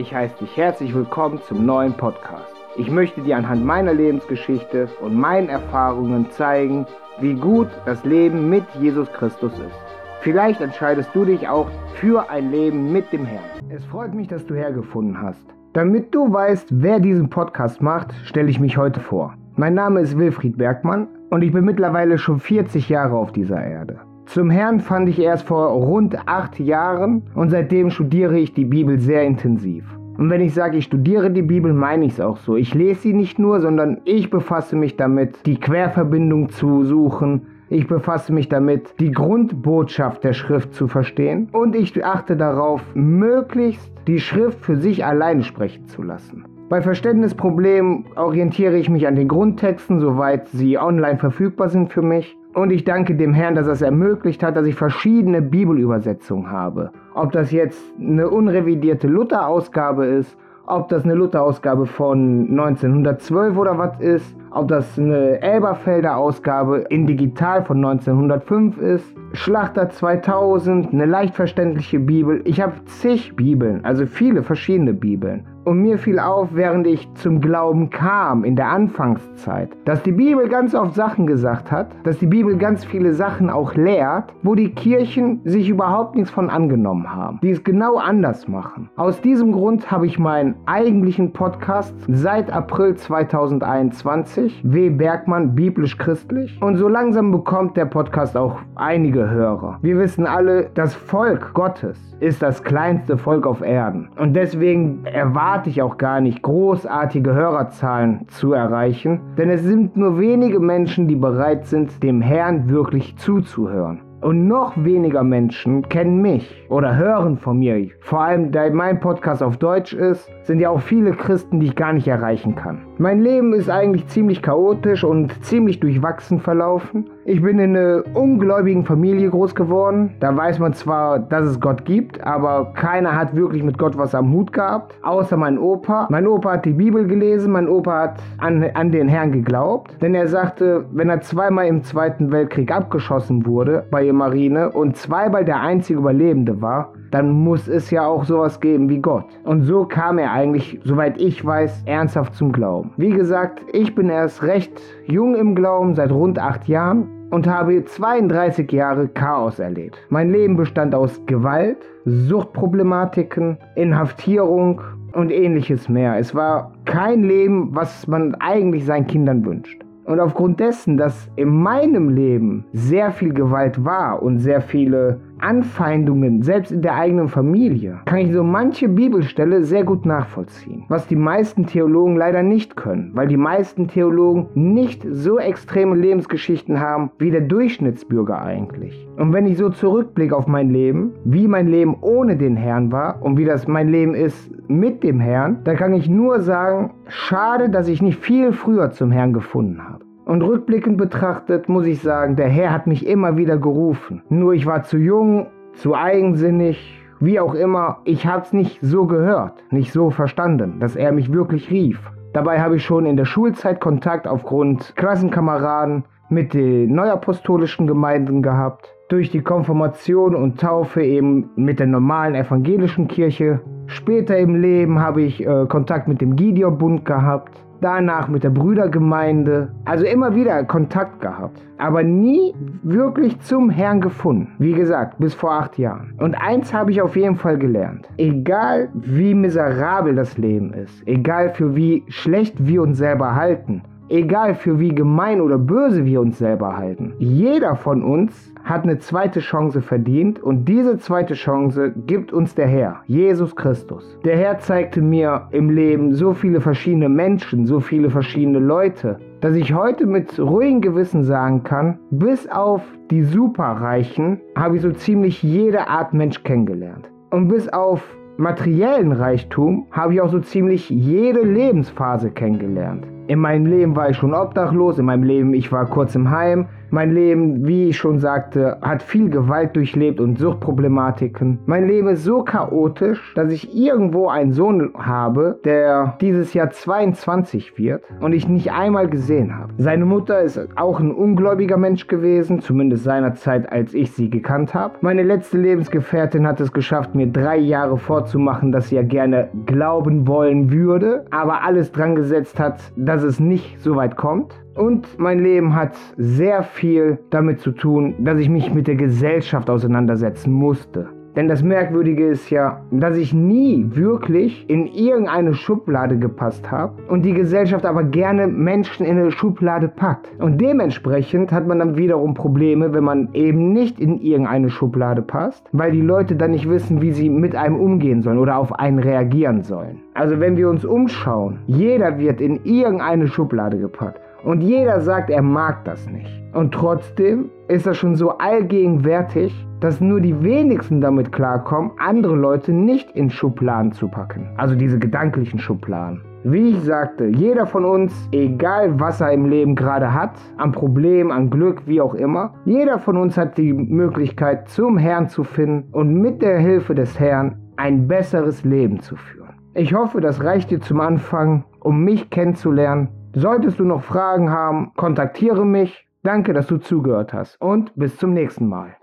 Ich heiße dich herzlich willkommen zum neuen Podcast. Ich möchte dir anhand meiner Lebensgeschichte und meinen Erfahrungen zeigen, wie gut das Leben mit Jesus Christus ist. Vielleicht entscheidest du dich auch für ein Leben mit dem Herrn. Es freut mich, dass du hergefunden hast. Damit du weißt, wer diesen Podcast macht, stelle ich mich heute vor. Mein Name ist Wilfried Bergmann und ich bin mittlerweile schon 40 Jahre auf dieser Erde. Zum Herrn fand ich erst vor rund acht Jahren und seitdem studiere ich die Bibel sehr intensiv. Und wenn ich sage, ich studiere die Bibel, meine ich es auch so. Ich lese sie nicht nur, sondern ich befasse mich damit, die Querverbindung zu suchen. Ich befasse mich damit, die Grundbotschaft der Schrift zu verstehen. Und ich achte darauf, möglichst die Schrift für sich alleine sprechen zu lassen. Bei Verständnisproblemen orientiere ich mich an den Grundtexten, soweit sie online verfügbar sind für mich. Und ich danke dem Herrn, dass er es ermöglicht hat, dass ich verschiedene Bibelübersetzungen habe. Ob das jetzt eine unrevidierte Luther-Ausgabe ist, ob das eine Luther-Ausgabe von 1912 oder was ist, ob das eine Elberfelder Ausgabe in digital von 1905 ist, Schlachter 2000, eine leicht verständliche Bibel. Ich habe zig Bibeln, also viele verschiedene Bibeln. Und mir fiel auf, während ich zum Glauben kam in der Anfangszeit, dass die Bibel ganz oft Sachen gesagt hat, dass die Bibel ganz viele Sachen auch lehrt, wo die Kirchen sich überhaupt nichts von angenommen haben, die es genau anders machen. Aus diesem Grund habe ich meinen eigentlichen Podcast seit April 2021, W. Bergmann, biblisch-christlich. Und so langsam bekommt der Podcast auch einige Hörer. Wir wissen alle, das Volk Gottes ist das kleinste Volk auf Erden. Und deswegen erwarte ich auch gar nicht, großartige Hörerzahlen zu erreichen, denn es sind nur wenige Menschen, die bereit sind, dem Herrn wirklich zuzuhören. Und noch weniger Menschen kennen mich oder hören von mir. Vor allem, da mein Podcast auf Deutsch ist, sind ja auch viele Christen, die ich gar nicht erreichen kann. Mein Leben ist eigentlich ziemlich chaotisch und ziemlich durchwachsen verlaufen. Ich bin in einer ungläubigen Familie groß geworden. Da weiß man zwar, dass es Gott gibt, aber keiner hat wirklich mit Gott was am Hut gehabt, außer mein Opa. Mein Opa hat die Bibel gelesen, mein Opa hat an, an den Herrn geglaubt, denn er sagte, wenn er zweimal im Zweiten Weltkrieg abgeschossen wurde bei Marine und zweimal der einzige Überlebende war, dann muss es ja auch sowas geben wie Gott. Und so kam er eigentlich, soweit ich weiß, ernsthaft zum Glauben. Wie gesagt, ich bin erst recht jung im Glauben, seit rund acht Jahren und habe 32 Jahre Chaos erlebt. Mein Leben bestand aus Gewalt, Suchtproblematiken, Inhaftierung und ähnliches mehr. Es war kein Leben, was man eigentlich seinen Kindern wünscht. Und aufgrund dessen, dass in meinem Leben sehr viel Gewalt war und sehr viele Anfeindungen, selbst in der eigenen Familie, kann ich so manche Bibelstelle sehr gut nachvollziehen. Was die meisten Theologen leider nicht können, weil die meisten Theologen nicht so extreme Lebensgeschichten haben wie der Durchschnittsbürger eigentlich. Und wenn ich so zurückblicke auf mein Leben, wie mein Leben ohne den Herrn war und wie das mein Leben ist mit dem Herrn, dann kann ich nur sagen, schade, dass ich nicht viel früher zum Herrn gefunden habe. Und rückblickend betrachtet muss ich sagen, der Herr hat mich immer wieder gerufen. Nur ich war zu jung, zu eigensinnig, wie auch immer. Ich habe es nicht so gehört, nicht so verstanden, dass er mich wirklich rief. Dabei habe ich schon in der Schulzeit Kontakt aufgrund Klassenkameraden mit den neuapostolischen Gemeinden gehabt, durch die Konfirmation und Taufe eben mit der normalen evangelischen Kirche. Später im Leben habe ich äh, Kontakt mit dem Gideon-Bund gehabt danach mit der Brüdergemeinde, also immer wieder Kontakt gehabt, aber nie wirklich zum Herrn gefunden. Wie gesagt, bis vor acht Jahren. Und eins habe ich auf jeden Fall gelernt. Egal wie miserabel das Leben ist, egal für wie schlecht wir uns selber halten, Egal für wie gemein oder böse wir uns selber halten. Jeder von uns hat eine zweite Chance verdient und diese zweite Chance gibt uns der Herr, Jesus Christus. Der Herr zeigte mir im Leben so viele verschiedene Menschen, so viele verschiedene Leute, dass ich heute mit ruhigem Gewissen sagen kann, bis auf die Superreichen habe ich so ziemlich jede Art Mensch kennengelernt. Und bis auf materiellen Reichtum habe ich auch so ziemlich jede Lebensphase kennengelernt. In meinem Leben war ich schon obdachlos, in meinem Leben ich war kurz im Heim, Mein Leben, wie ich schon sagte, hat viel Gewalt durchlebt und Suchtproblematiken. Mein Leben ist so chaotisch, dass ich irgendwo einen Sohn habe, der dieses Jahr 22 wird und ich nicht einmal gesehen habe. Seine Mutter ist auch ein ungläubiger Mensch gewesen, zumindest seinerzeit, als ich sie gekannt habe. Meine letzte Lebensgefährtin hat es geschafft, mir drei Jahre vorzumachen, dass sie ja gerne glauben wollen würde, aber alles dran gesetzt hat, dass es nicht so weit kommt. Und mein Leben hat sehr viel damit zu tun, dass ich mich mit der Gesellschaft auseinandersetzen musste. Denn das Merkwürdige ist ja, dass ich nie wirklich in irgendeine Schublade gepasst habe und die Gesellschaft aber gerne Menschen in eine Schublade packt. Und dementsprechend hat man dann wiederum Probleme, wenn man eben nicht in irgendeine Schublade passt, weil die Leute dann nicht wissen, wie sie mit einem umgehen sollen oder auf einen reagieren sollen. Also wenn wir uns umschauen, jeder wird in irgendeine Schublade gepackt. Und jeder sagt, er mag das nicht. Und trotzdem ist das schon so allgegenwärtig, dass nur die wenigsten damit klarkommen, andere Leute nicht in Schubladen zu packen. Also diese gedanklichen Schubladen. Wie ich sagte, jeder von uns, egal was er im Leben gerade hat, an Problem, an Glück, wie auch immer, jeder von uns hat die Möglichkeit, zum Herrn zu finden und mit der Hilfe des Herrn ein besseres Leben zu führen. Ich hoffe, das reicht dir zum Anfang, um mich kennenzulernen Solltest du noch Fragen haben, kontaktiere mich. Danke, dass du zugehört hast und bis zum nächsten Mal.